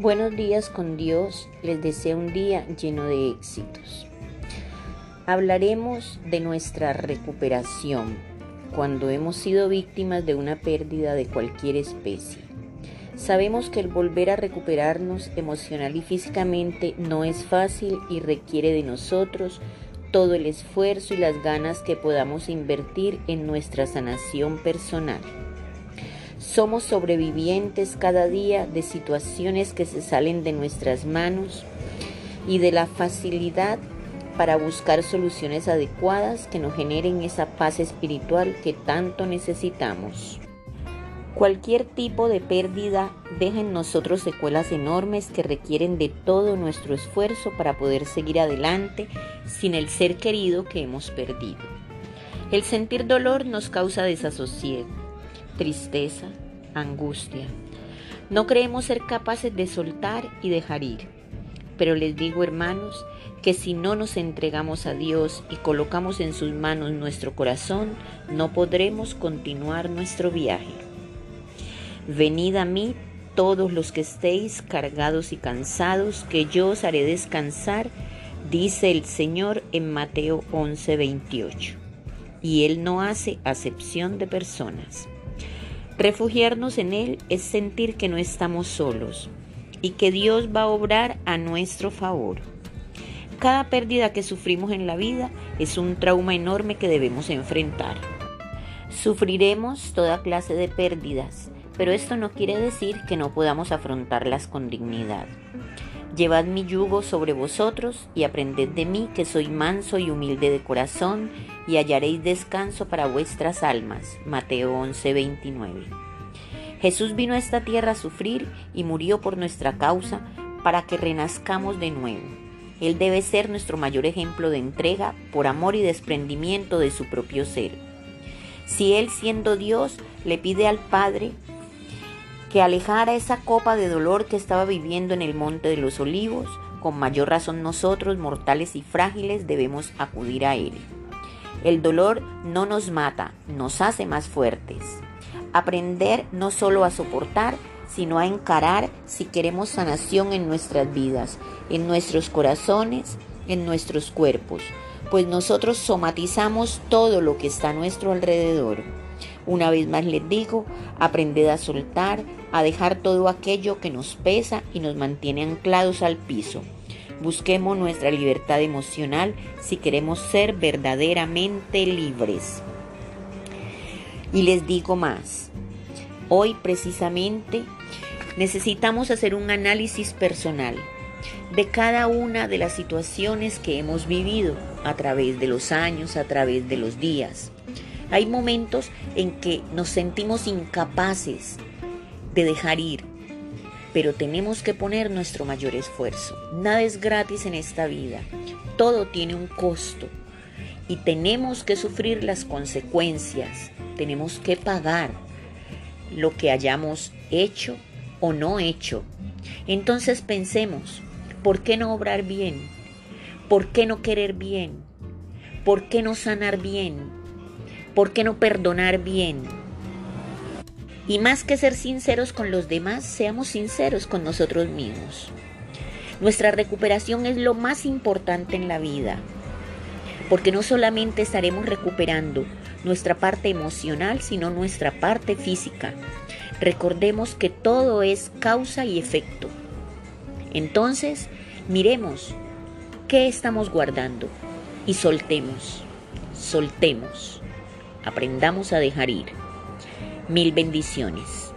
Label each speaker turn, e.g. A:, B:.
A: Buenos días con Dios, les deseo un día lleno de éxitos. Hablaremos de nuestra recuperación cuando hemos sido víctimas de una pérdida de cualquier especie. Sabemos que el volver a recuperarnos emocional y físicamente no es fácil y requiere de nosotros todo el esfuerzo y las ganas que podamos invertir en nuestra sanación personal. Somos sobrevivientes cada día de situaciones que se salen de nuestras manos y de la facilidad para buscar soluciones adecuadas que nos generen esa paz espiritual que tanto necesitamos. Cualquier tipo de pérdida deja en nosotros secuelas enormes que requieren de todo nuestro esfuerzo para poder seguir adelante sin el ser querido que hemos perdido. El sentir dolor nos causa desasosiego, tristeza, angustia. No creemos ser capaces de soltar y dejar ir. Pero les digo, hermanos, que si no nos entregamos a Dios y colocamos en sus manos nuestro corazón, no podremos continuar nuestro viaje. Venid a mí todos los que estéis cargados y cansados, que yo os haré descansar, dice el Señor en Mateo 11:28. Y Él no hace acepción de personas. Refugiarnos en Él es sentir que no estamos solos y que Dios va a obrar a nuestro favor. Cada pérdida que sufrimos en la vida es un trauma enorme que debemos enfrentar. Sufriremos toda clase de pérdidas, pero esto no quiere decir que no podamos afrontarlas con dignidad. Llevad mi yugo sobre vosotros y aprended de mí que soy manso y humilde de corazón y hallaréis descanso para vuestras almas. Mateo 11:29. Jesús vino a esta tierra a sufrir y murió por nuestra causa para que renazcamos de nuevo. Él debe ser nuestro mayor ejemplo de entrega por amor y desprendimiento de su propio ser. Si Él siendo Dios le pide al Padre que alejara esa copa de dolor que estaba viviendo en el monte de los olivos, con mayor razón nosotros, mortales y frágiles, debemos acudir a Él. El dolor no nos mata, nos hace más fuertes. Aprender no solo a soportar, sino a encarar si queremos sanación en nuestras vidas, en nuestros corazones, en nuestros cuerpos, pues nosotros somatizamos todo lo que está a nuestro alrededor. Una vez más les digo, aprended a soltar, a dejar todo aquello que nos pesa y nos mantiene anclados al piso. Busquemos nuestra libertad emocional si queremos ser verdaderamente libres. Y les digo más, hoy precisamente necesitamos hacer un análisis personal de cada una de las situaciones que hemos vivido a través de los años, a través de los días. Hay momentos en que nos sentimos incapaces de dejar ir, pero tenemos que poner nuestro mayor esfuerzo. Nada es gratis en esta vida, todo tiene un costo y tenemos que sufrir las consecuencias, tenemos que pagar lo que hayamos hecho o no hecho. Entonces pensemos, ¿por qué no obrar bien? ¿Por qué no querer bien? ¿Por qué no sanar bien? ¿Por qué no perdonar bien? Y más que ser sinceros con los demás, seamos sinceros con nosotros mismos. Nuestra recuperación es lo más importante en la vida, porque no solamente estaremos recuperando nuestra parte emocional, sino nuestra parte física. Recordemos que todo es causa y efecto. Entonces, miremos qué estamos guardando y soltemos, soltemos. Aprendamos a dejar ir. Mil bendiciones.